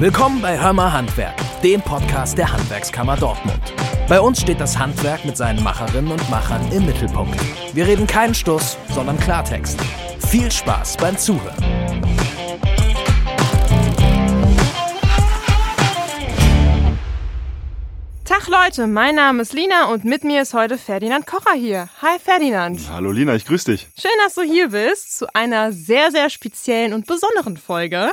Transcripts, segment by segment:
Willkommen bei Hörmer Handwerk, dem Podcast der Handwerkskammer Dortmund. Bei uns steht das Handwerk mit seinen Macherinnen und Machern im Mittelpunkt. Wir reden keinen Stuss, sondern Klartext. Viel Spaß beim Zuhören. Tag Leute, mein Name ist Lina und mit mir ist heute Ferdinand Kocher hier. Hi Ferdinand. Hallo Lina, ich grüße dich. Schön, dass du hier bist zu einer sehr, sehr speziellen und besonderen Folge.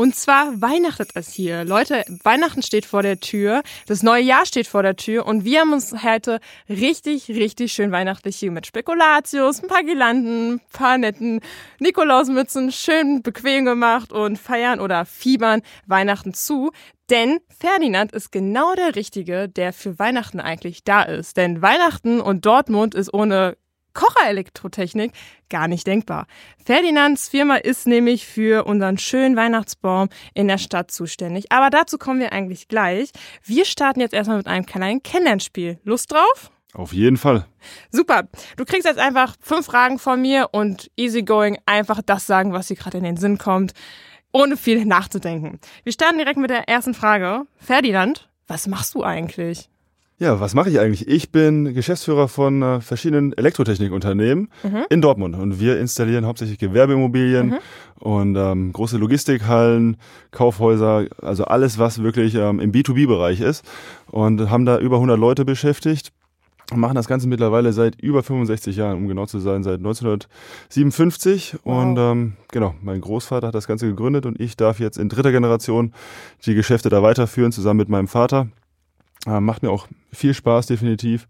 Und zwar weihnachtet es hier. Leute, Weihnachten steht vor der Tür, das neue Jahr steht vor der Tür und wir haben uns heute richtig, richtig schön weihnachtlich hier mit Spekulatius, ein paar Girlanden, ein paar netten Nikolausmützen schön bequem gemacht und feiern oder fiebern Weihnachten zu. Denn Ferdinand ist genau der Richtige, der für Weihnachten eigentlich da ist. Denn Weihnachten und Dortmund ist ohne Kocherelektrotechnik gar nicht denkbar. Ferdinands Firma ist nämlich für unseren schönen Weihnachtsbaum in der Stadt zuständig. Aber dazu kommen wir eigentlich gleich. Wir starten jetzt erstmal mit einem kleinen Kennenlernspiel. Lust drauf? Auf jeden Fall. Super. Du kriegst jetzt einfach fünf Fragen von mir und easygoing einfach das sagen, was dir gerade in den Sinn kommt ohne viel nachzudenken. Wir starten direkt mit der ersten Frage. Ferdinand, was machst du eigentlich? Ja, was mache ich eigentlich? Ich bin Geschäftsführer von äh, verschiedenen Elektrotechnikunternehmen mhm. in Dortmund und wir installieren hauptsächlich Gewerbeimmobilien mhm. und ähm, große Logistikhallen, Kaufhäuser, also alles, was wirklich ähm, im B2B-Bereich ist und haben da über 100 Leute beschäftigt machen das Ganze mittlerweile seit über 65 Jahren, um genau zu sein, seit 1957. Wow. Und ähm, genau, mein Großvater hat das Ganze gegründet und ich darf jetzt in dritter Generation die Geschäfte da weiterführen, zusammen mit meinem Vater. Äh, macht mir auch viel Spaß, definitiv.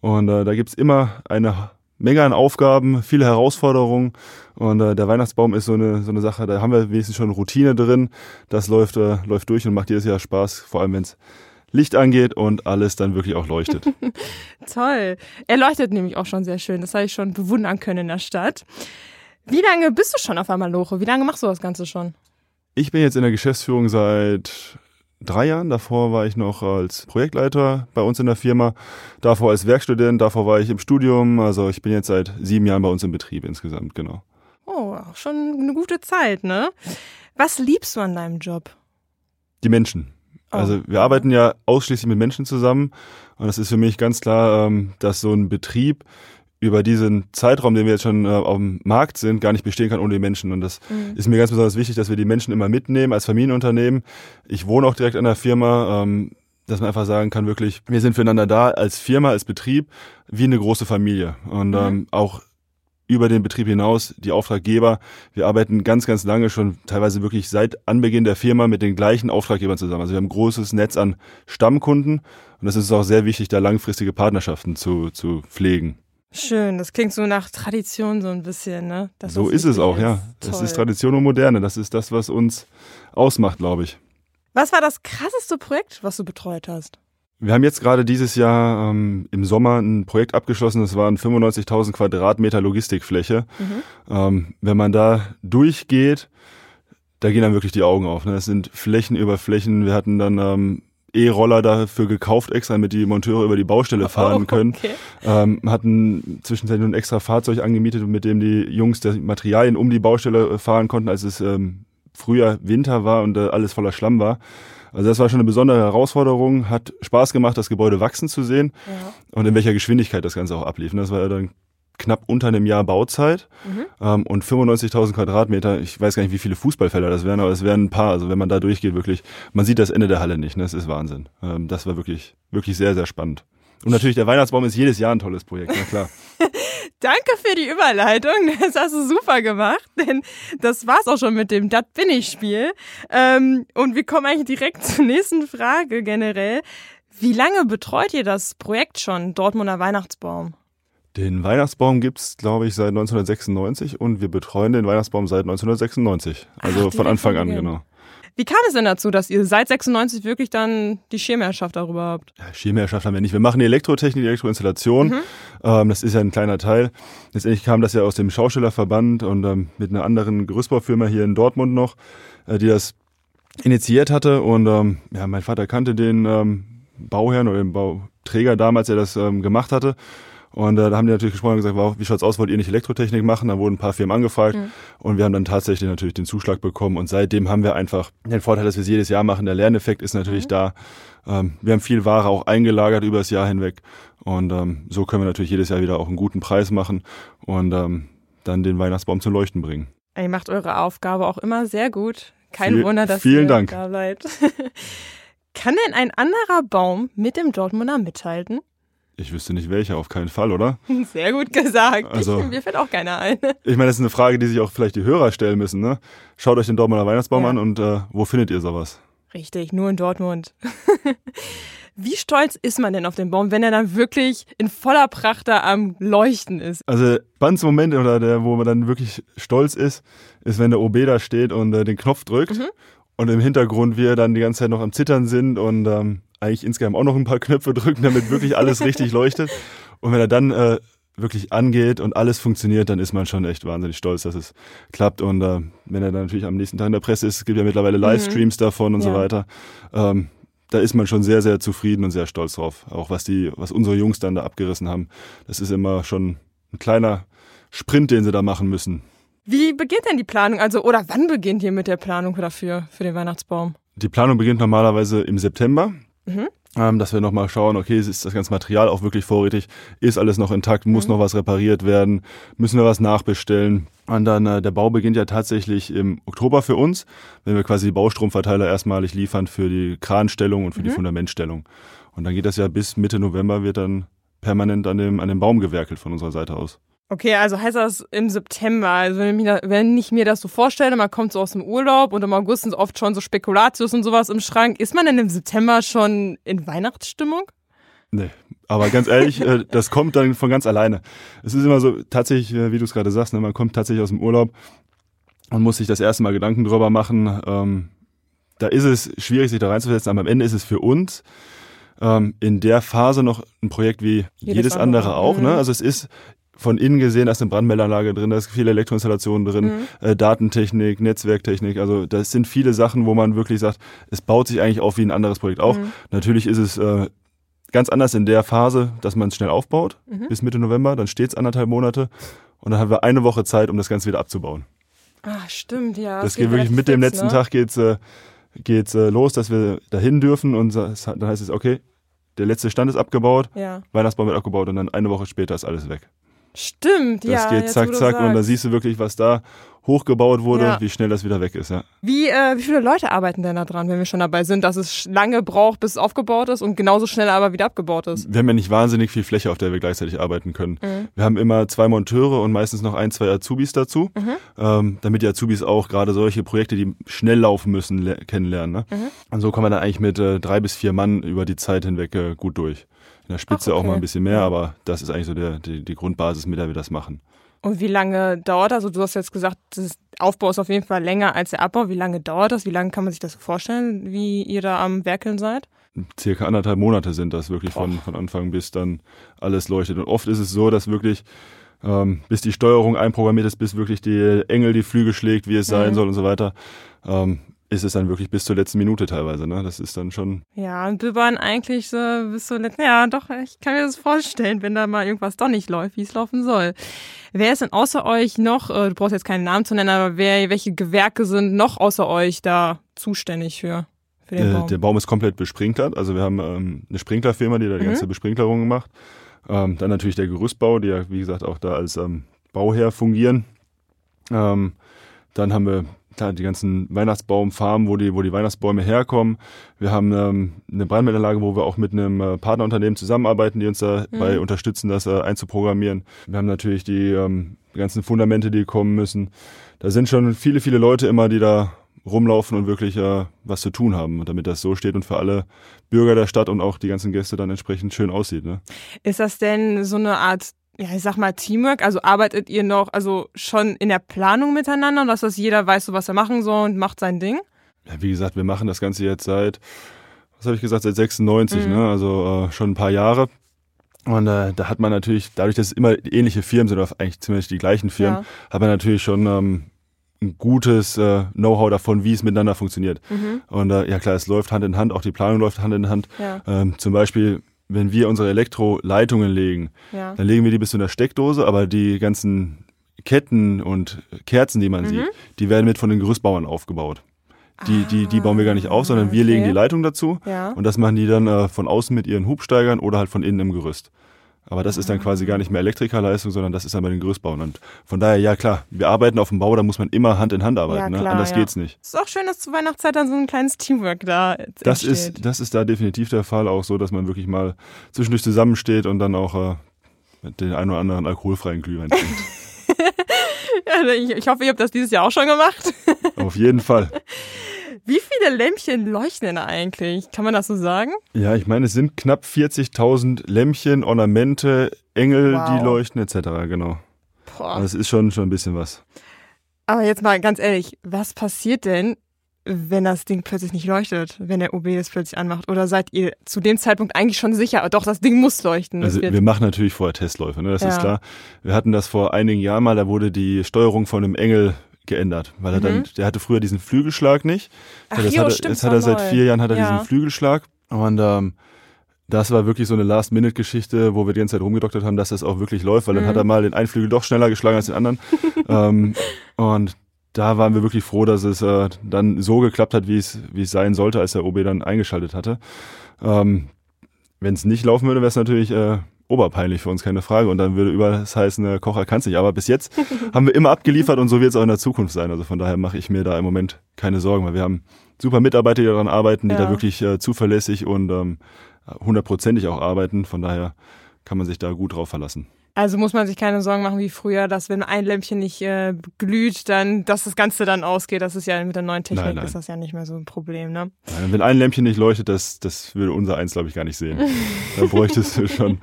Und äh, da gibt's immer eine Menge an Aufgaben, viele Herausforderungen. Und äh, der Weihnachtsbaum ist so eine, so eine Sache, da haben wir wenigstens schon Routine drin. Das läuft, äh, läuft durch und macht jedes Jahr Spaß, vor allem wenn es Licht angeht und alles dann wirklich auch leuchtet. Toll. Er leuchtet nämlich auch schon sehr schön. Das habe ich schon bewundern können in der Stadt. Wie lange bist du schon auf Amaloche? Wie lange machst du das Ganze schon? Ich bin jetzt in der Geschäftsführung seit drei Jahren. Davor war ich noch als Projektleiter bei uns in der Firma. Davor als Werkstudent. Davor war ich im Studium. Also ich bin jetzt seit sieben Jahren bei uns im Betrieb insgesamt, genau. Oh, schon eine gute Zeit, ne? Was liebst du an deinem Job? Die Menschen. Also wir arbeiten ja ausschließlich mit Menschen zusammen und es ist für mich ganz klar, ähm, dass so ein Betrieb über diesen Zeitraum, den wir jetzt schon äh, auf dem Markt sind, gar nicht bestehen kann ohne die Menschen. Und das mhm. ist mir ganz besonders wichtig, dass wir die Menschen immer mitnehmen als Familienunternehmen. Ich wohne auch direkt an der Firma, ähm, dass man einfach sagen kann, wirklich, wir sind füreinander da als Firma, als Betrieb, wie eine große Familie. Und mhm. ähm, auch über den Betrieb hinaus die Auftraggeber. Wir arbeiten ganz, ganz lange schon, teilweise wirklich seit Anbeginn der Firma mit den gleichen Auftraggebern zusammen. Also wir haben ein großes Netz an Stammkunden und es ist auch sehr wichtig, da langfristige Partnerschaften zu, zu pflegen. Schön, das klingt so nach Tradition so ein bisschen, ne? Das, so ist es auch, ja. Toll. Das ist Tradition und Moderne. Das ist das, was uns ausmacht, glaube ich. Was war das krasseste Projekt, was du betreut hast? Wir haben jetzt gerade dieses Jahr ähm, im Sommer ein Projekt abgeschlossen, das waren 95.000 Quadratmeter Logistikfläche. Mhm. Ähm, wenn man da durchgeht, da gehen dann wirklich die Augen auf. Ne? Das sind Flächen über Flächen. Wir hatten dann ähm, E-Roller dafür gekauft, extra damit die Monteure über die Baustelle fahren oh, können. Okay. Ähm, hatten zwischenzeitlich ein extra Fahrzeug angemietet, mit dem die Jungs die Materialien um die Baustelle fahren konnten, als es ähm, früher Winter war und äh, alles voller Schlamm war. Also das war schon eine besondere Herausforderung, hat Spaß gemacht, das Gebäude wachsen zu sehen ja. und in welcher Geschwindigkeit das Ganze auch ablief. Das war ja dann knapp unter einem Jahr Bauzeit mhm. ähm, und 95.000 Quadratmeter. Ich weiß gar nicht, wie viele Fußballfelder das wären, aber es wären ein paar. Also wenn man da durchgeht, wirklich, man sieht das Ende der Halle nicht. Ne? Das ist Wahnsinn. Ähm, das war wirklich, wirklich sehr, sehr spannend. Und natürlich der Weihnachtsbaum ist jedes Jahr ein tolles Projekt, na klar. Danke für die Überleitung. Das hast du super gemacht, denn das war's auch schon mit dem Dat bin ich Spiel. Ähm, und wir kommen eigentlich direkt zur nächsten Frage generell. Wie lange betreut ihr das Projekt schon, Dortmunder Weihnachtsbaum? Den Weihnachtsbaum gibt's, glaube ich, seit 1996 und wir betreuen den Weihnachtsbaum seit 1996. Also Ach, von Anfang an, genau. Wie kam es denn dazu, dass ihr seit 96 wirklich dann die Schirmherrschaft darüber habt? Ja, Schirmherrschaft haben wir nicht. Wir machen die Elektrotechnik, die Elektroinstallation. Mhm. Ähm, das ist ja ein kleiner Teil. Letztendlich kam das ja aus dem Schaustellerverband und ähm, mit einer anderen Gerüstbaufirma hier in Dortmund noch, äh, die das initiiert hatte. Und ähm, ja, mein Vater kannte den ähm, Bauherrn oder den Bauträger damals, der das ähm, gemacht hatte Und äh, da haben die natürlich gesprochen und gesagt, wow, wie schaut's aus, wollt ihr nicht Elektrotechnik machen? Da wurden ein paar Firmen angefragt Mhm. und wir haben dann tatsächlich natürlich den Zuschlag bekommen und seitdem haben wir einfach den Vorteil, dass wir es jedes Jahr machen. Der Lerneffekt ist natürlich Mhm. da. Ähm, wir haben viel Ware auch eingelagert über das Jahr hinweg und ähm, so können wir natürlich jedes Jahr wieder auch einen guten Preis machen und ähm, dann den Weihnachtsbaum zum Leuchten bringen. Ihr macht eure Aufgabe auch immer sehr gut. Kein Viel- Wunder, dass vielen ihr Dank. da bleibt. Kann denn ein anderer Baum mit dem Dortmunder mithalten? Ich wüsste nicht welcher, auf keinen Fall, oder? Sehr gut gesagt. Also- ich, mir fällt auch keiner ein. Ich meine, das ist eine Frage, die sich auch vielleicht die Hörer stellen müssen. Ne? Schaut euch den Dortmunder Weihnachtsbaum Ja. an und äh, wo findet ihr sowas? Richtig, nur in Dortmund. Wie stolz ist man denn auf den Baum, wenn er dann wirklich in voller Pracht da am Leuchten ist? Also spannendste Moment oder der, wo man dann wirklich stolz ist, ist, wenn der OB da steht und äh, den Knopf drückt Mhm. und im Hintergrund wir dann die ganze Zeit noch am Zittern sind und ähm, eigentlich insgesamt auch noch ein paar Knöpfe drücken, damit wirklich alles richtig leuchtet. Und wenn er dann äh, wirklich angeht und alles funktioniert, dann ist man schon echt wahnsinnig stolz, dass es klappt. Und äh, wenn er dann natürlich am nächsten Tag in der Presse ist, es gibt ja mittlerweile Livestreams davon und so Mhm. Ja. weiter. Ähm, da ist man schon sehr, sehr zufrieden und sehr stolz drauf. Auch was die, was unsere Jungs dann da abgerissen haben. Das ist immer schon ein kleiner Sprint, den sie da machen müssen. Wie beginnt denn die Planung? Also, oder wann beginnt ihr mit der Planung dafür, für den Weihnachtsbaum? Die Planung beginnt normalerweise im September. Mhm. Ähm, dass wir nochmal schauen, okay, ist das ganze Material auch wirklich vorrätig? Ist alles noch intakt? Muss Mhm. noch was repariert werden? Müssen wir was nachbestellen? Und dann, äh, der Bau beginnt ja tatsächlich im Oktober für uns, wenn wir quasi die Baustromverteiler erstmalig liefern für die Kranstellung und für die Mhm. Fundamentstellung. Und dann geht das ja bis Mitte November wird dann permanent an dem, an dem Baum gewerkelt von unserer Seite aus. Okay, also heißt das im September. Also wenn, ich mir da, wenn ich mir das so vorstelle, man kommt so aus dem Urlaub und im August sind oft schon so Spekulatius und sowas im Schrank. Ist man denn im September schon in Weihnachtsstimmung? Nee, aber ganz ehrlich, äh, das kommt dann von ganz alleine. Es ist immer so, tatsächlich, äh, wie du es gerade sagst, ne, man kommt tatsächlich aus dem Urlaub und muss sich das erste Mal Gedanken drüber machen. Ähm, da ist es schwierig, sich da reinzusetzen, aber am Ende ist es für uns ähm, in der Phase noch ein Projekt wie Jedes jedes, andere, andere. auch. Mhm. Ne? Also es ist von innen gesehen, da ist eine Brandmeldeanlage drin, da ist viele Elektroinstallationen drin, Mhm. äh, Datentechnik, Netzwerktechnik. Also das sind viele Sachen, wo man wirklich sagt, es baut sich eigentlich auf wie ein anderes Projekt auch. Mhm. Natürlich ist es äh, ganz anders in der Phase, dass man es schnell aufbaut, Mhm. bis Mitte November, dann steht es anderthalb Monate und dann haben wir eine Woche Zeit, um das Ganze wieder abzubauen. Ah, stimmt, ja. das geht wirklich mit dem fix, letzten ne? Tag geht's, äh, geht's äh, los, dass wir dahin dürfen und das- dann heißt es, okay, der letzte Stand ist abgebaut, Ja. Weihnachtsbaum wird abgebaut und dann eine Woche später ist alles weg. Stimmt, Das ja. geht jetzt, zack, zack und sagst. siehst du wirklich, was da hochgebaut wurde, Ja. wie schnell das wieder weg ist. Ja. Wie, äh, wie viele Leute arbeiten denn da dran, wenn wir schon dabei sind, dass es lange braucht, bis es aufgebaut ist und genauso schnell aber wieder abgebaut ist? Wir haben ja nicht wahnsinnig viel Fläche, auf der wir gleichzeitig arbeiten können. Mhm. Wir haben immer zwei Monteure und meistens noch ein, zwei Azubis dazu, Mhm. ähm, damit die Azubis auch gerade solche Projekte, die schnell laufen müssen, le- kennenlernen. Ne? Mhm. Und so kommen wir dann eigentlich mit äh, drei bis vier Mann über die Zeit hinweg äh, gut durch. In der Spitze Ach, auch mal okay. ein bisschen mehr, aber das ist eigentlich so der, die, die Grundbasis, mit der wir das machen. Und wie lange dauert das? Also du hast jetzt gesagt, das Aufbau ist auf jeden Fall länger als der Abbau. Wie lange dauert das? Wie lange kann man sich das so vorstellen, wie ihr da am Werkeln seid? circa anderthalb Monate sind das wirklich von, von Anfang bis dann alles leuchtet. Und oft ist es so, dass wirklich, ähm, bis die Steuerung einprogrammiert ist, bis wirklich die Engel die Flügel schlägt, wie es sein Mhm. soll und so weiter, ähm, ist es dann wirklich bis zur letzten Minute teilweise. Ne? Das ist dann schon, Ja, und Bibbern eigentlich so bis zur letzten. Ja, doch, ich kann mir das vorstellen, wenn da mal irgendwas doch nicht läuft, wie es laufen soll. Wer ist denn außer euch noch, äh, du brauchst jetzt keinen Namen zu nennen, aber wer, welche Gewerke sind noch außer euch da zuständig für, für den äh, Baum? der Baum ist komplett besprinklert. Also wir haben ähm, eine Sprinklerfirma, die da die Mhm. ganze Besprinklerung macht. Ähm, dann natürlich der Gerüstbau, die ja, wie gesagt, auch da als ähm, Bauherr fungieren. Ähm, dann haben wir klar, die ganzen Weihnachtsbaumfarmen, wo die, wo die Weihnachtsbäume herkommen. Wir haben ähm, eine Brandmeldeanlage, wo wir auch mit einem äh, Partnerunternehmen zusammenarbeiten, die uns dabei Mhm. unterstützen, das äh, einzuprogrammieren. Wir haben natürlich die, ähm, ganzen Fundamente, die kommen müssen. Da sind schon viele, viele Leute immer, die da rumlaufen und wirklich äh, was zu tun haben, damit das so steht und für alle Bürger der Stadt und auch die ganzen Gäste dann entsprechend schön aussieht. Ne? Ist das denn so eine Art, ja, ich sag mal Teamwork? Also arbeitet ihr noch, also schon in der Planung miteinander, dass das jeder weiß, so was er machen soll und macht sein Ding? Ja, wie gesagt, wir machen das Ganze jetzt seit, was habe ich gesagt, seit 96, Mhm. ne? also äh, schon ein paar Jahre. Und äh, da hat man natürlich, dadurch, dass es immer ähnliche Firmen sind, oder eigentlich ziemlich die gleichen Firmen, Ja. hat man natürlich schon ähm, ein gutes äh, Know-how davon, wie es miteinander funktioniert. Mhm. Und äh, ja klar, es läuft Hand in Hand, auch die Planung läuft Hand in Hand. Ja. Ähm, zum Beispiel wenn wir unsere Elektroleitungen legen, Ja. dann legen wir die bis zu einer Steckdose, aber die ganzen Ketten und Kerzen, die man Mhm. sieht, die werden mit von den Gerüstbauern aufgebaut. Die, die, die bauen wir gar nicht auf, sondern wir Ah, okay. legen die Leitung dazu Ja. und das machen die dann äh, von außen mit ihren Hubsteigern oder halt von innen im Gerüst. Aber das ist dann quasi gar nicht mehr Elektrikerleistung, sondern das ist dann bei den Gerüstbauern. Und von daher, ja klar, wir arbeiten auf dem Bau, da muss man immer Hand in Hand arbeiten. Ja, ne? klar, Anders ja. geht's nicht. Ist auch schön, dass zu Weihnachtszeit dann so ein kleines Teamwork da Das entsteht. ist, das ist da definitiv der Fall, auch so, dass man wirklich mal zwischendurch zusammensteht und dann auch äh, mit den einen oder anderen alkoholfreien Glühwein trinkt. Ja, ich, ich hoffe, ihr habt das dieses Jahr auch schon gemacht. Auf jeden Fall. Wie viele Lämpchen leuchten eigentlich? Kann man das so sagen? Ja, ich meine, es sind knapp 40.000 Lämpchen, Ornamente, Engel, Wow. die leuchten etc. Genau. Boah. Also es ist schon, schon ein bisschen was. Aber jetzt mal ganz ehrlich, was passiert denn, wenn das Ding plötzlich nicht leuchtet, wenn der OB das plötzlich anmacht? Oder seid ihr zu dem Zeitpunkt eigentlich schon sicher, doch, das Ding muss leuchten? Das Also wir machen natürlich vorher Testläufe, ne? das Ja. ist klar. Wir hatten das vor einigen Jahren mal, da wurde die Steuerung von einem Engel geändert, weil er dann, der hatte früher diesen Flügelschlag nicht. Mhm. Ach das jo, hat er, jetzt hat er seit vier Jahren hat er Ja. diesen Flügelschlag und ähm, das war wirklich so eine Last-Minute-Geschichte, wo wir die ganze Zeit rumgedoktert haben, dass das auch wirklich läuft, weil Mhm. dann hat er mal den einen Flügel doch schneller geschlagen als den anderen. ähm, und da waren wir wirklich froh, dass es äh, dann so geklappt hat, wie es wie es sein sollte, als der OB dann eingeschaltet hatte. Ähm, Wenn es nicht laufen würde, wäre es natürlich äh, oberpeinlich für uns, keine Frage. Und dann würde überall das heißen, äh, Kocher kann's nicht. Aber bis jetzt haben wir immer abgeliefert und so wird es auch in der Zukunft sein. Also von daher mache ich mir da im Moment keine Sorgen, weil wir haben super Mitarbeiter, die daran arbeiten, die Ja. da wirklich äh, zuverlässig und ähm, hundertprozentig auch arbeiten. Von daher kann man sich da gut drauf verlassen. Also muss man sich keine Sorgen machen wie früher, dass wenn ein Lämpchen nicht äh, glüht, dann, dass das Ganze dann ausgeht. Das ist ja mit der neuen Technik Nein, nein. ist das ja nicht mehr so ein Problem, ne? Äh, Wenn ein Lämpchen nicht leuchtet, das, das würde unser eins, glaube ich, gar nicht sehen. da bräuchtest du schon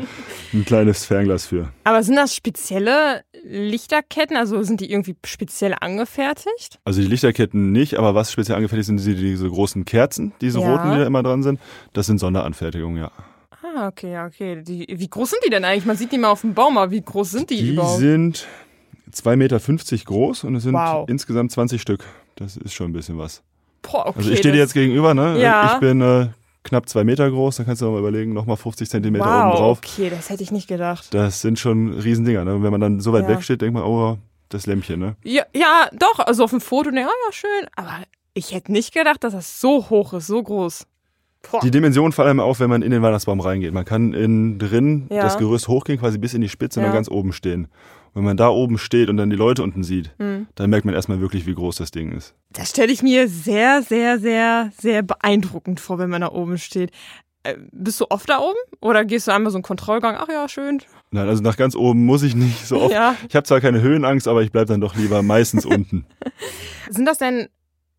ein kleines Fernglas für. Aber sind das spezielle Lichterketten? Also sind die irgendwie speziell angefertigt? Also die Lichterketten nicht, aber was speziell angefertigt sind, sind diese großen Kerzen, diese Ja. roten, die da immer dran sind. Das sind Sonderanfertigungen, ja. Ah, okay, okay. Die, wie groß sind die denn eigentlich? Man sieht die mal auf dem Baum, aber wie groß sind die, Die überhaupt? sind 2,50 Meter groß und es sind Wow. insgesamt 20 Stück. Das ist schon ein bisschen was. Boah, okay. Also ich stehe dir jetzt gegenüber, ne? Ja. Ich bin äh, knapp zwei Meter groß, dann kannst du noch mal überlegen, nochmal 50 Zentimeter wow, oben drauf. okay, das hätte ich nicht gedacht. Das sind schon Riesendinger, ne? Wenn man dann so weit Ja. weg steht, denkt man, oh, das Lämpchen, ne? Ja, ja, doch, also auf dem Foto, ne, ja, ja, schön. Aber ich hätte nicht gedacht, dass das so hoch ist, so groß. Boah. Die Dimensionen fallen einem auf, wenn man in den Weihnachtsbaum reingeht. Man kann innen drin Ja. das Gerüst hochgehen, quasi bis in die Spitze und Ja. dann ganz oben stehen. Und wenn man da oben steht und dann die Leute unten sieht, Hm. dann merkt man erstmal wirklich, wie groß das Ding ist. Das stelle ich mir sehr, sehr, sehr, sehr beeindruckend vor, wenn man da oben steht. Äh, bist du oft da oben? Oder gehst du einmal so einen Kontrollgang? Ach ja, schön. Nein, also nach ganz oben muss ich nicht so oft. Ja. Ich habe zwar keine Höhenangst, aber ich bleib dann doch lieber meistens unten. Sind das denn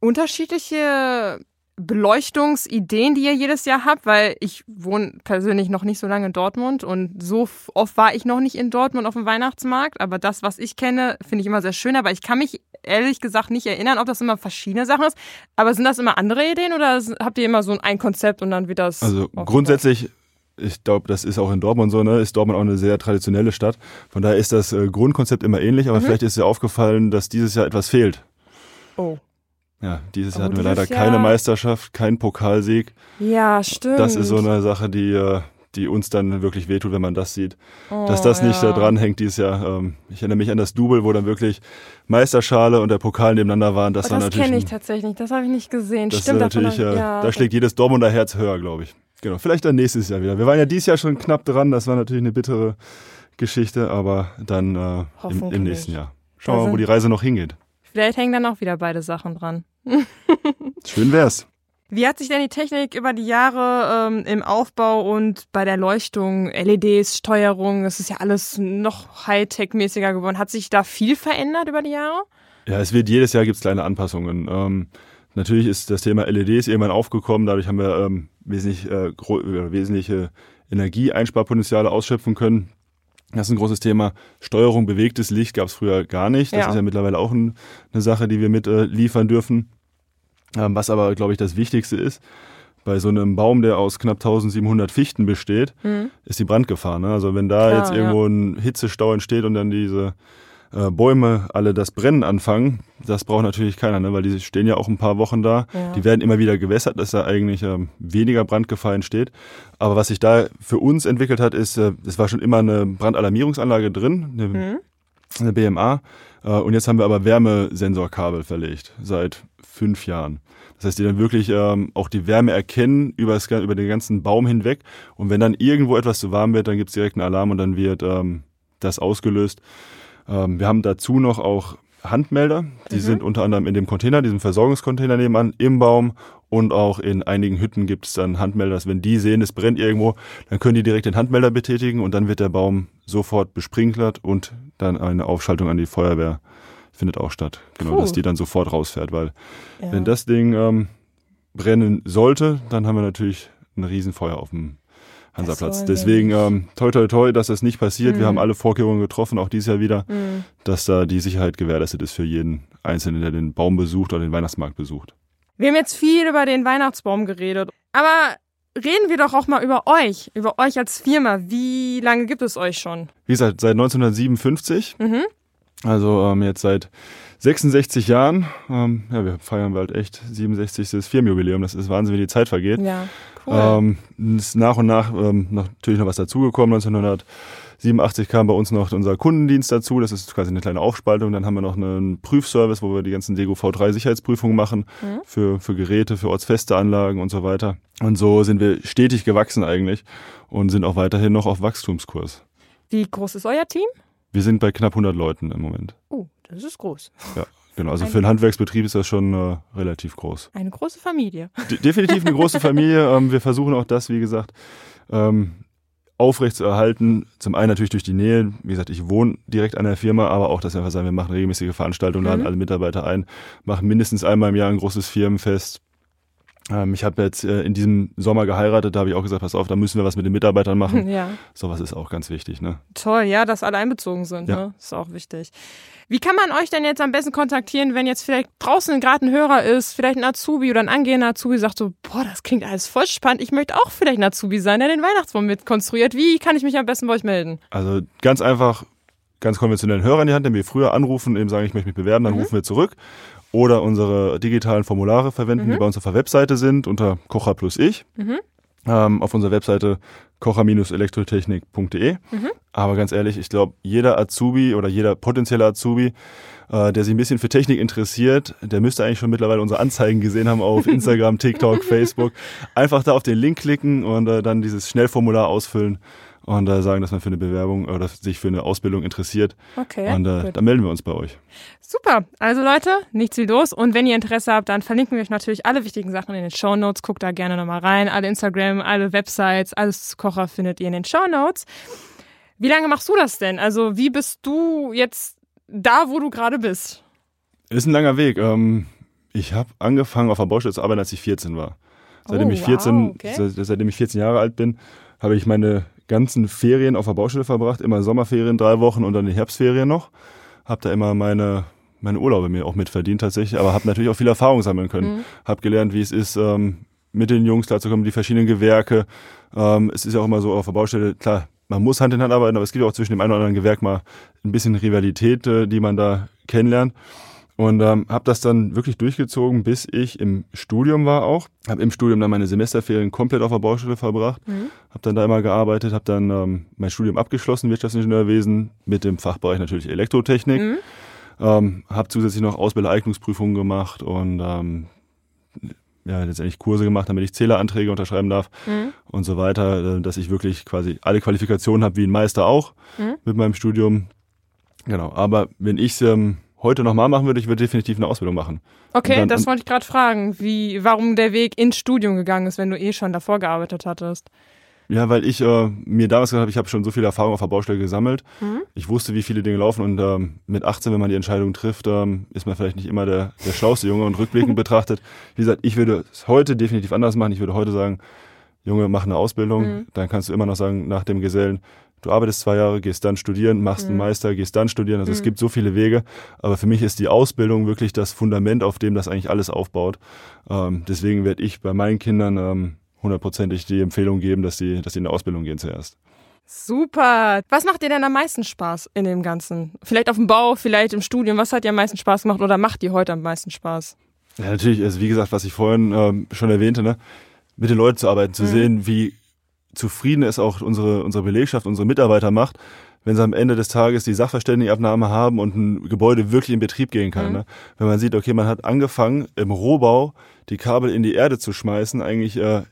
unterschiedliche Beleuchtungsideen, die ihr jedes Jahr habt? Weil ich wohne persönlich noch nicht so lange in Dortmund und so oft war ich noch nicht in Dortmund auf dem Weihnachtsmarkt. Aber das, was ich kenne, finde ich immer sehr schön. Aber ich kann mich ehrlich gesagt nicht erinnern, ob das immer verschiedene Sachen ist. Aber sind das immer andere Ideen oder habt ihr immer so ein Konzept und dann wird das. Also grundsätzlich, ich glaube, das ist auch in Dortmund so, ne? Ist Dortmund auch eine sehr traditionelle Stadt. Von daher ist das äh, Grundkonzept immer ähnlich, Mhm. aber vielleicht ist dir aufgefallen, dass dieses Jahr etwas fehlt. Oh. Ja, dieses Jahr hatten wir leider Jahr- keine Meisterschaft, keinen Pokalsieg. Ja, stimmt. Das ist so eine Sache, die, äh, die uns dann wirklich wehtut, wenn man das sieht. oh, Dass das nicht ja. da dran hängt dieses Jahr. Ähm, ich erinnere mich an das Double, wo dann wirklich Meisterschale und der Pokal nebeneinander waren. Das Oh, war das kenne ich tatsächlich nicht. Das habe ich nicht gesehen. das Stimmt, davon natürlich, ich- äh, ja. da schlägt jedes Dortmunder Herz höher, glaube ich. Genau. Vielleicht dann nächstes Jahr wieder. Wir waren ja dieses Jahr schon knapp dran. Das war natürlich eine bittere Geschichte, aber dann äh, im, im nächsten Jahr. Schauen wir mal, wo die Reise noch hingeht. Vielleicht hängen dann auch wieder beide Sachen dran. Schön wär's. Wie hat sich denn die Technik über die Jahre ähm, im Aufbau und bei der Leuchtung, LEDs, Steuerung, es ist ja alles noch Hightech-mäßiger geworden. Hat sich da viel verändert über die Jahre? Ja, es wird jedes Jahr gibt's kleine Anpassungen. Ähm, natürlich ist das Thema LEDs irgendwann aufgekommen. Dadurch haben wir ähm, wesentlich, äh, äh, wesentliche Energieeinsparpotenziale ausschöpfen können. Das ist ein großes Thema. Steuerung bewegtes Licht gab's früher gar nicht. Das Ja. ist ja mittlerweile auch ein, eine Sache, die wir mit äh, liefern dürfen. Ähm, was aber, glaube ich, das Wichtigste ist, bei so einem Baum, der aus knapp 1700 Fichten besteht, ist die Brandgefahr. Ne? Also wenn da Klar, jetzt irgendwo ein Hitzestau entsteht und dann diese äh, Bäume alle das Brennen anfangen, das braucht natürlich keiner, ne? weil die stehen ja auch ein paar Wochen da. Ja. Die werden immer wieder gewässert, dass da eigentlich ähm, weniger Brandgefahr entsteht. Aber was sich da für uns entwickelt hat, ist, äh, es war schon immer eine Brandalarmierungsanlage drin, eine, Mhm. eine BMA. Äh, und jetzt haben wir aber Wärmesensorkabel verlegt seit fünf Jahren. Das heißt, die dann wirklich ähm, auch die Wärme erkennen über, das, über den ganzen Baum hinweg. Und wenn dann irgendwo etwas zu warm wird, dann gibt es direkt einen Alarm und dann wird ähm, das ausgelöst. Ähm, wir haben dazu noch auch Handmelder. Die sind unter anderem in dem Container, diesem Versorgungscontainer nebenan, im Baum und auch in einigen Hütten gibt es dann Handmelder, dass wenn die sehen, es brennt irgendwo, dann können die direkt den Handmelder betätigen und dann wird der Baum sofort besprinklert und dann eine Aufschaltung an die Feuerwehr findet auch statt. Genau, Puh. dass die dann sofort rausfährt, weil Ja. wenn das Ding ähm, brennen sollte, dann haben wir natürlich ein Riesenfeuer auf dem Hansaplatz. Deswegen ähm, toi toi toi, dass das nicht passiert. Wir Mhm. haben alle Vorkehrungen getroffen, auch dieses Jahr wieder, Mhm. dass da die Sicherheit gewährleistet ist für jeden Einzelnen, der den Baum besucht oder den Weihnachtsmarkt besucht. Wir haben jetzt viel über den Weihnachtsbaum geredet, aber reden wir doch auch mal über euch, über euch als Firma. Wie lange gibt es euch schon? Wie gesagt, seit 1957, Mhm. also ähm, jetzt seit 66 Jahren. Ähm, ja, wir feiern bald echt 67. Firmenjubiläum. Das ist Wahnsinn, wie die Zeit vergeht. Ja, cool. Ähm, ist nach und nach ähm, natürlich noch was dazugekommen. 1987 kam bei uns noch unser Kundendienst dazu. Das ist quasi eine kleine Aufspaltung. Dann haben wir noch einen Prüfservice, wo wir die ganzen Dego V3 Sicherheitsprüfungen machen Mhm. für, für Geräte, für ortsfeste Anlagen und so weiter. Und so sind wir stetig gewachsen eigentlich und sind auch weiterhin noch auf Wachstumskurs. Wie groß ist euer Team? Wir sind bei knapp 100 Leuten im Moment. Oh, das ist groß. Ja, genau. Also für einen Handwerksbetrieb ist das schon äh, relativ groß. Eine große Familie. De definitiv eine große Familie. Ähm, wir versuchen auch das, wie gesagt, ähm, aufrecht zu erhalten. Zum einen natürlich durch die Nähe. Wie gesagt, ich wohne direkt an der Firma, aber auch, dass wir einfach sagen, wir machen regelmäßige Veranstaltungen, laden Mhm. alle Mitarbeiter ein, machen mindestens einmal im Jahr ein großes Firmenfest. Ähm, ich habe jetzt äh, in diesem Sommer geheiratet, da habe ich auch gesagt, pass auf, da müssen wir was mit den Mitarbeitern machen. Ja, Sowas ist auch ganz wichtig. Ne? toll, ja, dass alle einbezogen sind. Ja. Ne? Ist auch wichtig. Wie kann man euch denn jetzt am besten kontaktieren, wenn jetzt vielleicht draußen gerade ein Hörer ist, vielleicht ein Azubi oder ein angehender Azubi sagt so, boah, das klingt alles voll spannend, ich möchte auch vielleicht ein Azubi sein, der den Weihnachtsbaum mitkonstruiert. Wie kann ich mich am besten bei euch melden? Also ganz einfach, ganz konventionellen Hörer in die Hand, den wir früher anrufen, eben sagen, ich möchte mich bewerben, dann Mhm. rufen wir zurück. Oder unsere digitalen Formulare verwenden, die bei uns auf der Webseite sind, unter Kocher plus ich. Mhm. Ähm, auf unserer Webseite kocher-elektrotechnik.de. Mhm. Aber ganz ehrlich, ich glaube, jeder Azubi oder jeder potenzielle Azubi, äh, der sich ein bisschen für Technik interessiert, der müsste eigentlich schon mittlerweile unsere Anzeigen gesehen haben auf Instagram, TikTok, Facebook. Einfach da auf den Link klicken und äh, dann dieses Schnellformular ausfüllen und äh, sagen, dass man für eine Bewerbung oder sich für eine Ausbildung interessiert. Okay. und äh, dann melden wir uns bei euch. Super. Also Leute, nichts wie los. Und wenn ihr Interesse habt, dann verlinken wir euch natürlich alle wichtigen Sachen in den Show Notes. Guckt da gerne nochmal rein. Alle Instagram, alle Websites, alles zu Kocher findet ihr in den Show Notes. Wie lange machst du das denn? Also wie bist du jetzt da, wo du gerade bist? Ist ein langer Weg. Ähm, ich habe angefangen auf der Baustelle zu arbeiten, als ich 14 war. Seitdem Oh, ich 14, wow, okay. seit, seitdem ich 14 Jahre alt bin, habe ich meine ganzen Ferien auf der Baustelle verbracht. Immer Sommerferien drei Wochen und dann die Herbstferien noch. Habe da immer meine meine Urlaube mir auch mitverdient tatsächlich, aber habe natürlich auch viel Erfahrung sammeln können. Mhm. Habe gelernt, wie es ist, ähm, mit den Jungs klarzukommen, die verschiedenen Gewerke. Ähm, es ist ja auch immer so auf der Baustelle, klar, man muss Hand in Hand arbeiten, aber es gibt ja auch zwischen dem einen oder anderen Gewerk mal ein bisschen Rivalität, äh, die man da kennenlernt. Und ähm, habe das dann wirklich durchgezogen, bis ich im Studium war auch. Habe im Studium dann meine Semesterferien komplett auf der Baustelle verbracht. Mhm. Habe dann da immer gearbeitet, habe dann ähm, mein Studium abgeschlossen, Wirtschaftsingenieurwesen, mit dem Fachbereich natürlich Elektrotechnik. Mhm. Ähm, habe zusätzlich noch Ausbildereignungsprüfungen gemacht und ähm, ja, letztendlich Kurse gemacht, damit ich Zähleranträge unterschreiben darf Mhm. und so weiter, äh, dass ich wirklich quasi alle Qualifikationen habe, wie ein Meister auch Mhm. mit meinem Studium. Genau, aber wenn ich es ähm, heute nochmal machen würde, ich würde definitiv eine Ausbildung machen. Okay, dann- das wollte ich gerade fragen, wie, warum der Weg ins Studium gegangen ist, wenn du eh schon davor gearbeitet hattest. Ja, weil ich äh, mir damals gesagt habe, ich habe schon so viel Erfahrung auf der Baustelle gesammelt. Mhm. Ich wusste, wie viele Dinge laufen und ähm, mit 18, wenn man die Entscheidung trifft, ähm, ist man vielleicht nicht immer der, der schlauste Junge und rückblickend betrachtet. Wie gesagt, ich würde es heute definitiv anders machen. Ich würde heute sagen, Junge, mach eine Ausbildung. Mhm. Dann kannst du immer noch sagen, nach dem Gesellen, du arbeitest zwei Jahre, gehst dann studieren, machst einen Mhm. Meister, gehst dann studieren. Also es Mhm. gibt so viele Wege. Aber für mich ist die Ausbildung wirklich das Fundament, auf dem das eigentlich alles aufbaut. Ähm, deswegen werde ich bei meinen Kindern ähm, hundertprozentig die Empfehlung geben, dass sie, dass sie in eine Ausbildung gehen zuerst. Super. Was macht dir denn am meisten Spaß in dem Ganzen? Vielleicht auf dem Bau, vielleicht im Studium. Was hat dir am meisten Spaß gemacht oder macht dir heute am meisten Spaß? Ja, natürlich, also wie gesagt, was ich vorhin ähm, schon erwähnte, ne? mit den Leuten zu arbeiten, zu mhm. sehen, wie zufrieden es auch unsere, unsere Belegschaft, unsere Mitarbeiter macht, wenn sie am Ende des Tages die Sachverständigenabnahme haben und ein Gebäude wirklich in Betrieb gehen kann. Mhm. Ne? Wenn man sieht, okay, man hat angefangen, im Rohbau die Kabel in die Erde zu schmeißen, eigentlich äh,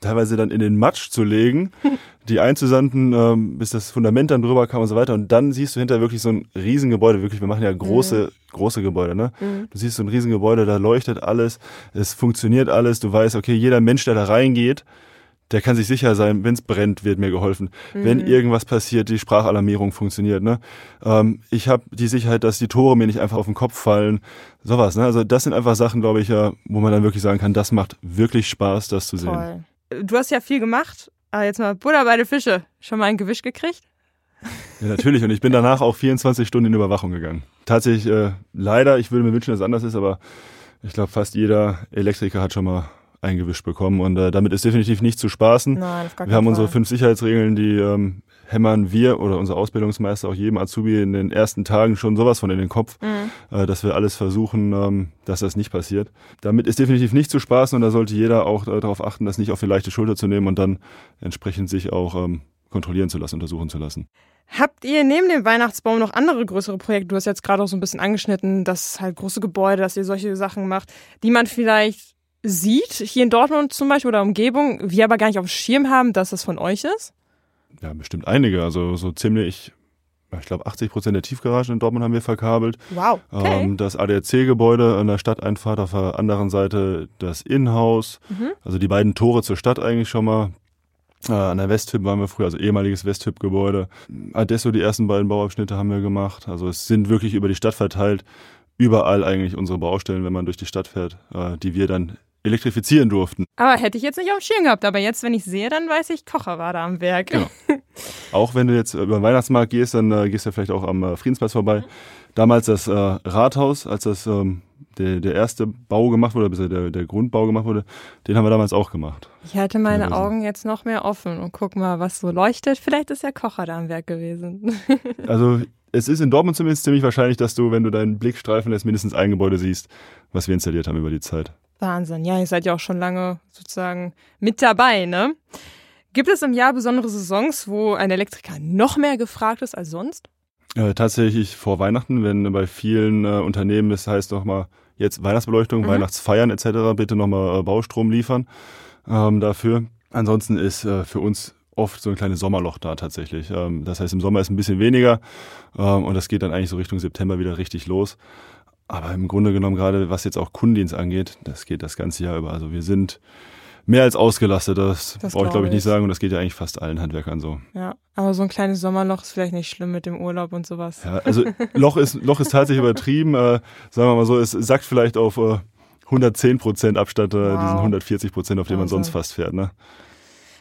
teilweise dann in den Matsch zu legen, die einzusanden, ähm, bis das Fundament dann drüber kam und so weiter. Und dann siehst du hinter wirklich so ein Riesengebäude, wirklich, wir machen ja große, mhm. große Gebäude, ne? Mhm. Du siehst so ein Riesengebäude, da leuchtet alles, es funktioniert alles, du weißt, okay, jeder Mensch, der da reingeht, der kann sich sicher sein, wenn es brennt, wird mir geholfen. Mhm. Wenn irgendwas passiert, die Sprachalarmierung funktioniert. Ne? Ähm, ich habe die Sicherheit, dass die Tore mir nicht einfach auf den Kopf fallen. Sowas. Ne? Also das sind einfach Sachen, glaube ich, ja, wo man dann wirklich sagen kann, das macht wirklich Spaß, das zu Toll. sehen. Du hast ja viel gemacht. Aber jetzt mal Butter bei den Fische. Schon mal ein Gewisch gekriegt? Ja, natürlich. Und ich bin danach auch 24 Stunden in Überwachung gegangen. Tatsächlich, äh, leider, ich würde mir wünschen, dass es anders ist, aber ich glaube, fast jeder Elektriker hat schon mal eingewischt bekommen. Und äh, damit ist definitiv nicht zu spaßen. Nein, auf gar wir haben Fall. unsere fünf Sicherheitsregeln, die ähm, hämmern wir oder unser Ausbildungsmeister auch jedem Azubi in den ersten Tagen schon sowas von in den Kopf, mhm. äh, dass wir alles versuchen, ähm, dass das nicht passiert. Damit ist definitiv nicht zu spaßen und da sollte jeder auch äh, darauf achten, das nicht auf die leichte Schulter zu nehmen und dann entsprechend sich auch ähm, kontrollieren zu lassen, untersuchen zu lassen. Habt ihr neben dem Weihnachtsbaum noch andere größere Projekte? Du hast jetzt gerade auch so ein bisschen angeschnitten, dass halt große Gebäude, dass ihr solche Sachen macht, die man vielleicht sieht, hier in Dortmund zum Beispiel oder Umgebung, wir aber gar nicht auf dem Schirm haben, dass das von euch ist? Ja, bestimmt einige. Also so ziemlich, ich glaube 80 Prozent der Tiefgaragen in Dortmund haben wir verkabelt. Wow. Okay. Ähm, das ADAC-Gebäude an der Stadteinfahrt, auf der anderen Seite das Innenhaus, mhm. also die beiden Tore zur Stadt eigentlich schon mal. Äh, an der Westhüb waren wir früher, also ehemaliges Westhüb-Gebäude. Adesso, die ersten beiden Bauabschnitte haben wir gemacht. Also es sind wirklich über die Stadt verteilt überall eigentlich unsere Baustellen, wenn man durch die Stadt fährt, äh, die wir dann elektrifizieren durften. Aber hätte ich jetzt nicht auf dem Schirm gehabt. Aber jetzt, wenn ich sehe, dann weiß ich, Kocher war da am Werk. Genau. auch wenn du jetzt über den Weihnachtsmarkt gehst, dann äh, gehst du vielleicht auch am äh, Friedensplatz vorbei. Damals das äh, Rathaus, als das ähm, der, der erste Bau gemacht wurde, bis der, der Grundbau gemacht wurde, den haben wir damals auch gemacht. Ich halte meine Augen jetzt noch mehr offen und guck mal, was so leuchtet. Vielleicht ist ja Kocher da am Werk gewesen. also es ist in Dortmund zumindest ziemlich wahrscheinlich, dass du, wenn du deinen Blick streifen lässt, mindestens ein Gebäude siehst, was wir installiert haben über die Zeit. Wahnsinn. Ja, ihr seid ja auch schon lange sozusagen mit dabei, ne? Gibt es im Jahr besondere Saisons, wo ein Elektriker noch mehr gefragt ist als sonst? Äh, tatsächlich vor Weihnachten, wenn bei vielen äh, Unternehmen es heißt nochmal jetzt Weihnachtsbeleuchtung, mhm. Weihnachtsfeiern etc., bitte nochmal äh, Baustrom liefern ähm, dafür. Ansonsten ist äh, für uns oft so ein kleines Sommerloch da tatsächlich. Ähm, das heißt, im Sommer ist ein bisschen weniger ähm, und das geht dann eigentlich so Richtung September wieder richtig los. Aber im Grunde genommen, gerade was jetzt auch Kundendienst angeht, das geht das ganze Jahr über. Also wir sind mehr als ausgelastet, das, das brauche ich glaube ich nicht sagen und das geht ja eigentlich fast allen Handwerkern so. Ja, aber so ein kleines Sommerloch ist vielleicht nicht schlimm mit dem Urlaub und sowas. Ja, also Loch ist, Loch ist tatsächlich übertrieben, äh, sagen wir mal so, es sackt vielleicht auf äh, 110 Prozent Abstand äh, wow. diesen 140 Prozent, auf den man sonst fast fährt. Ne?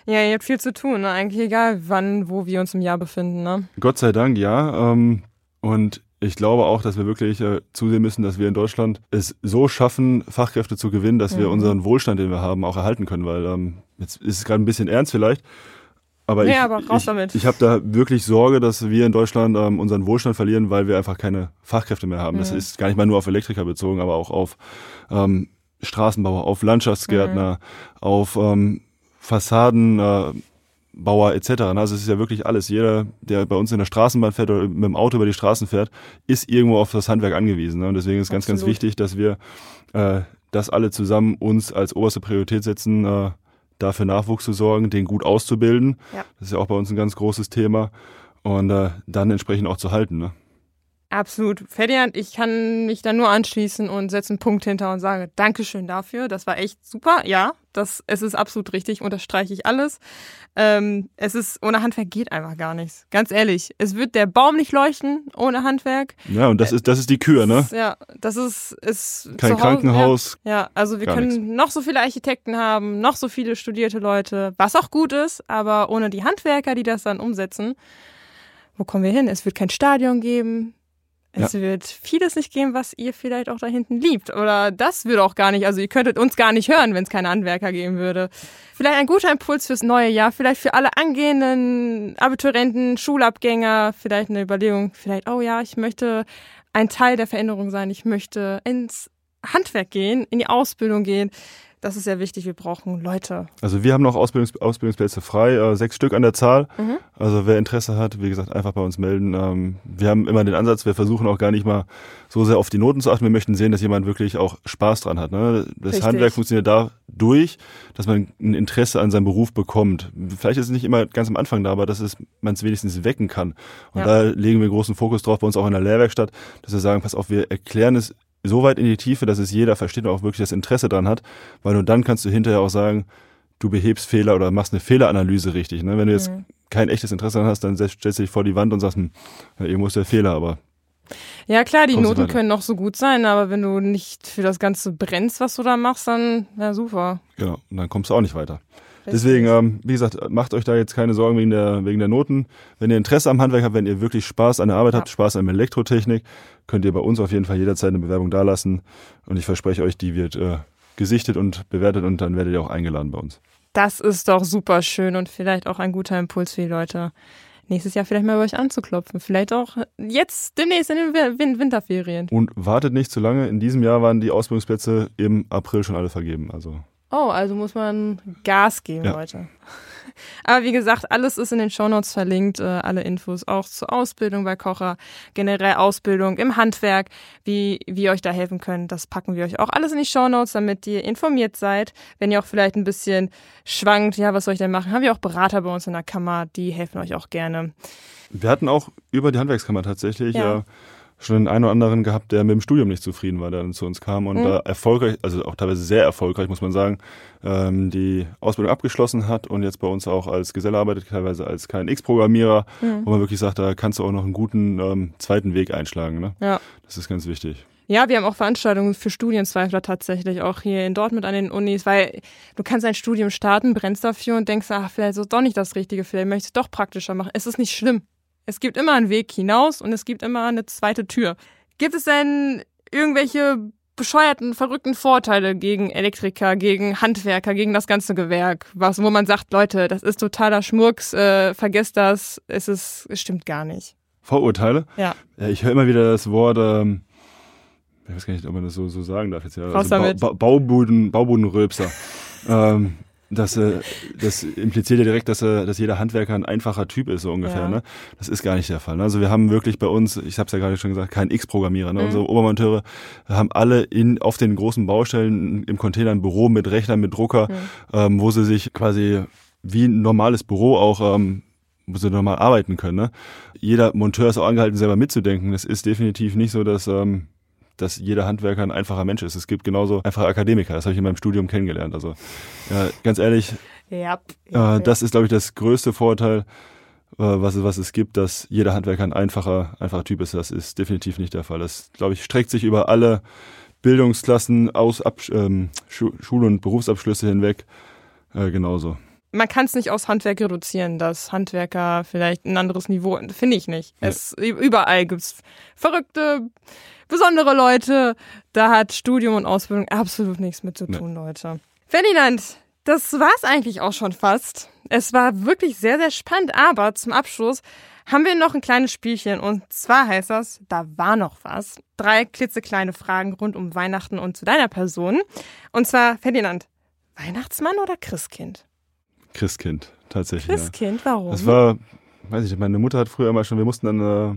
Ja, ihr habt viel zu tun, ne? eigentlich egal wann, wo wir uns im Jahr befinden. Ne? Gott sei Dank, ja. Ähm, und ich glaube auch, dass wir wirklich äh, zusehen müssen, dass wir in Deutschland es so schaffen, Fachkräfte zu gewinnen, dass mhm. wir unseren Wohlstand, den wir haben, auch erhalten können. Weil ähm, jetzt ist es gerade ein bisschen ernst vielleicht. Aber nee, ich, aber ich, ich habe da wirklich Sorge, dass wir in Deutschland ähm, unseren Wohlstand verlieren, weil wir einfach keine Fachkräfte mehr haben. Mhm. Das ist gar nicht mal nur auf Elektriker bezogen, aber auch auf ähm, Straßenbauer, auf Landschaftsgärtner, mhm. auf ähm, Fassaden. Äh, Bauer etc. Also es ist ja wirklich alles. Jeder, der bei uns in der Straßenbahn fährt oder mit dem Auto über die Straßen fährt, ist irgendwo auf das Handwerk angewiesen. Ne? Und deswegen ist ganz, Absolut. ganz wichtig, dass wir äh, das alle zusammen uns als oberste Priorität setzen, äh, dafür Nachwuchs zu sorgen, den gut auszubilden. Ja. Das ist ja auch bei uns ein ganz großes Thema. Und äh, dann entsprechend auch zu halten. Ne? Absolut. Ferdinand, ich kann mich da nur anschließen und setze einen Punkt hinter und sage Dankeschön dafür. Das war echt super. Ja, das, es ist absolut richtig, unterstreiche ich alles. Ähm, es ist, ohne Handwerk geht einfach gar nichts. Ganz ehrlich. Es wird der Baum nicht leuchten ohne Handwerk. Ja, und das ist, das ist die Kür, ne? Ja, das ist, ist kein Hause, Krankenhaus. Ja, ja also wir können nichts. noch so viele Architekten haben, noch so viele studierte Leute, was auch gut ist, aber ohne die Handwerker, die das dann umsetzen, wo kommen wir hin? Es wird kein Stadion geben Es ja. wird vieles nicht geben, was ihr vielleicht auch da hinten liebt. Oder das würde auch gar nicht, also ihr könntet uns gar nicht hören, wenn es keine Handwerker geben würde. Vielleicht ein guter Impuls fürs neue Jahr, vielleicht für alle angehenden Abiturienten, Schulabgänger, vielleicht eine Überlegung, vielleicht, oh ja, ich möchte ein Teil der Veränderung sein, ich möchte ins Handwerk gehen, in die Ausbildung gehen. Das ist sehr wichtig. Wir brauchen Leute. Also wir haben noch Ausbildungs Ausbildungsplätze frei, äh, sechs Stück an der Zahl. Mhm. Also wer Interesse hat, wie gesagt, einfach bei uns melden. Ähm, wir haben immer den Ansatz, wir versuchen auch gar nicht mal so sehr auf die Noten zu achten. Wir möchten sehen, dass jemand wirklich auch Spaß dran hat. Ne? Das Richtig. Handwerk funktioniert dadurch, dass man ein Interesse an seinem Beruf bekommt. Vielleicht ist es nicht immer ganz am Anfang da, aber dass man es wenigstens wecken kann. Und ja. da legen wir großen Fokus drauf bei uns auch in der Lehrwerkstatt, dass wir sagen, pass auf, wir erklären es so weit in die Tiefe, dass es jeder versteht und auch wirklich das Interesse dran hat, weil nur dann kannst du hinterher auch sagen, du behebst Fehler oder machst eine Fehleranalyse richtig. Ne? Wenn du jetzt mhm. kein echtes Interesse daran hast, dann stellst du dich vor die Wand und sagst, hm, ja, irgendwo ist der Fehler, aber ja, klar, die Noten können noch so gut sein, aber wenn du nicht für das Ganze brennst, was du da machst, dann, ja, super. Genau, und dann kommst du auch nicht weiter. Deswegen, ähm, wie gesagt, macht euch da jetzt keine Sorgen wegen der, wegen der Noten. Wenn ihr Interesse am Handwerk habt, wenn ihr wirklich Spaß an der Arbeit ja. habt, Spaß an Elektrotechnik, könnt ihr bei uns auf jeden Fall jederzeit eine Bewerbung dalassen. Und ich verspreche euch, die wird äh, gesichtet und bewertet und dann werdet ihr auch eingeladen bei uns. Das ist doch super schön und vielleicht auch ein guter Impuls für die Leute, nächstes Jahr vielleicht mal bei euch anzuklopfen. Vielleicht auch jetzt demnächst in den Winterferien. Und wartet nicht zu lange. In diesem Jahr waren die Ausbildungsplätze im April schon alle vergeben. Also Oh, also muss man Gas geben, ja. Leute. Aber wie gesagt, alles ist in den Shownotes verlinkt, äh, alle Infos auch zur Ausbildung bei Kocher, generell Ausbildung im Handwerk, wie wir euch da helfen können. Das packen wir euch auch alles in die Shownotes, damit ihr informiert seid. Wenn ihr auch vielleicht ein bisschen schwankt, ja, was soll ich denn machen? Haben wir auch Berater bei uns in der Kammer, die helfen euch auch gerne. Wir hatten auch über die Handwerkskammer tatsächlich ja. äh, schon den einen oder anderen gehabt, der mit dem Studium nicht zufrieden war, der dann zu uns kam und mhm. da erfolgreich, also auch teilweise sehr erfolgreich, muss man sagen, ähm, die Ausbildung abgeschlossen hat und jetzt bei uns auch als Geselle arbeitet, teilweise als KNX-Programmierer, mhm. wo man wirklich sagt, da kannst du auch noch einen guten ähm, zweiten Weg einschlagen. Ne? Ja. Das ist ganz wichtig. Ja, wir haben auch Veranstaltungen für Studienzweifler tatsächlich auch hier in Dortmund an den Unis, weil du kannst ein Studium starten, brennst dafür und denkst, ach, vielleicht ist es doch nicht das Richtige, vielleicht möchtest du es doch praktischer machen. Es ist nicht schlimm. Es gibt immer einen Weg hinaus und es gibt immer eine zweite Tür. Gibt es denn irgendwelche bescheuerten, verrückten Vorteile gegen Elektriker, gegen Handwerker, gegen das ganze Gewerk, was, wo man sagt, Leute, das ist totaler Schmurks, äh, vergesst das, es ist, es stimmt gar nicht. Vorurteile? Ja. ich höre immer wieder das Wort, ähm, ich weiß gar nicht, ob man das so, so sagen darf jetzt ja. Also. Ba ba Baubuden, Baubodenröpser. ähm, das, äh, das impliziert ja direkt, dass, äh, dass jeder Handwerker ein einfacher Typ ist, so ungefähr. Ja. Ne? Das ist gar nicht der Fall. Ne? Also wir haben wirklich bei uns, ich habe es ja gerade schon gesagt, keinen X-Programmierer. Ne? Mhm. Unsere Obermonteure haben alle in, auf den großen Baustellen im Container ein Büro mit Rechnern, mit Drucker, mhm. ähm, wo sie sich quasi wie ein normales Büro auch ähm, wo sie normal arbeiten können. Ne? Jeder Monteur ist auch angehalten, selber mitzudenken. Es ist definitiv nicht so, dass ähm, dass jeder Handwerker ein einfacher Mensch ist. Es gibt genauso einfache Akademiker. Das habe ich in meinem Studium kennengelernt. Also ja, ganz ehrlich, ja, äh, das ist, glaube ich, das größte Vorteil, äh, was, was es gibt, dass jeder Handwerker ein einfacher, einfacher Typ ist. Das ist definitiv nicht der Fall. Das, glaube ich, streckt sich über alle Bildungsklassen aus Ab ähm, Schul- und Berufsabschlüsse hinweg äh, genauso man kann es nicht aufs Handwerk reduzieren, dass Handwerker vielleicht ein anderes Niveau, finde ich nicht. Ja. Es, überall gibt's verrückte, besondere Leute. Da hat Studium und Ausbildung absolut nichts mit zu tun, nee. Leute. Ferdinand, das war's eigentlich auch schon fast. Es war wirklich sehr, sehr spannend, aber zum Abschluss haben wir noch ein kleines Spielchen und zwar heißt das, da war noch was. Drei klitzekleine Fragen rund um Weihnachten und zu deiner Person. Und zwar, Ferdinand, Weihnachtsmann oder Christkind? Christkind, tatsächlich. Christkind, ja. warum? Das war, weiß ich, meine Mutter hat früher immer schon, wir mussten dann äh,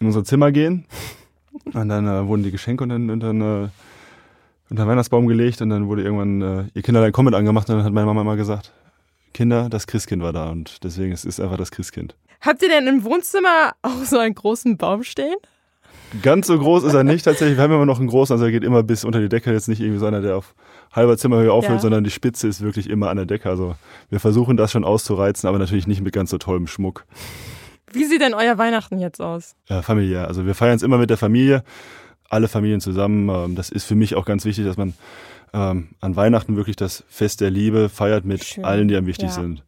in unser Zimmer gehen und dann äh, wurden die Geschenke und dann, und dann äh, unter den Weihnachtsbaum gelegt und dann wurde irgendwann äh, ihr Kinderlein Comment angemacht und dann hat meine Mama immer gesagt, Kinder, das Christkind war da und deswegen es ist einfach das Christkind. Habt ihr denn im Wohnzimmer auch so einen großen Baum stehen? Ganz so groß ist er nicht tatsächlich. Wir haben immer noch einen großen, also er geht immer bis unter die Decke. Jetzt nicht irgendwie so einer, der auf halber Zimmerhöhe aufhört, ja. sondern die Spitze ist wirklich immer an der Decke. Also wir versuchen das schon auszureizen, aber natürlich nicht mit ganz so tollem Schmuck. Wie sieht denn euer Weihnachten jetzt aus? Ja, familiär. Also wir feiern es immer mit der Familie, alle Familien zusammen. Ähm, das ist für mich auch ganz wichtig, dass man ähm, an Weihnachten wirklich das Fest der Liebe feiert mit Schön. allen, die einem wichtig ja. sind.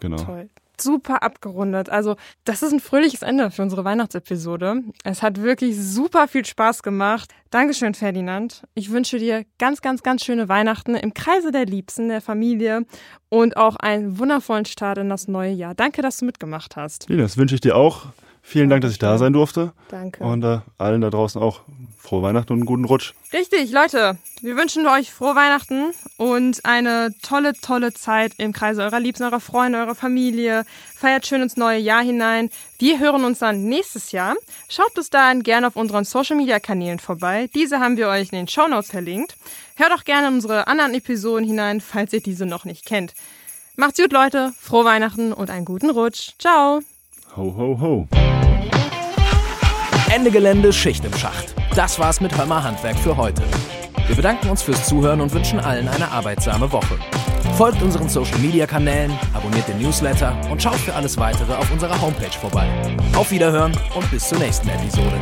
Genau. Toll. Super abgerundet. Also, das ist ein fröhliches Ende für unsere Weihnachtsepisode. Es hat wirklich super viel Spaß gemacht. Dankeschön, Ferdinand. Ich wünsche dir ganz, ganz, ganz schöne Weihnachten im Kreise der Liebsten, der Familie und auch einen wundervollen Start in das neue Jahr. Danke, dass du mitgemacht hast. Ja, das wünsche ich dir auch. Vielen Dank, dass ich da sein durfte. Danke. Und äh, allen da draußen auch frohe Weihnachten und einen guten Rutsch. Richtig, Leute. Wir wünschen euch frohe Weihnachten und eine tolle, tolle Zeit im Kreise eurer Liebsten, eurer Freunde, eurer Familie. Feiert schön ins neue Jahr hinein. Wir hören uns dann nächstes Jahr. Schaut bis dahin gerne auf unseren Social Media Kanälen vorbei. Diese haben wir euch in den Show Notes verlinkt. Hört auch gerne in unsere anderen Episoden hinein, falls ihr diese noch nicht kennt. Macht's gut, Leute. Frohe Weihnachten und einen guten Rutsch. Ciao. Ho, ho, ho. Ende Gelände, Schicht im Schacht. Das war's mit Hörmer Handwerk für heute. Wir bedanken uns fürs Zuhören und wünschen allen eine arbeitsame Woche. Folgt unseren Social Media Kanälen, abonniert den Newsletter und schaut für alles weitere auf unserer Homepage vorbei. Auf Wiederhören und bis zur nächsten Episode.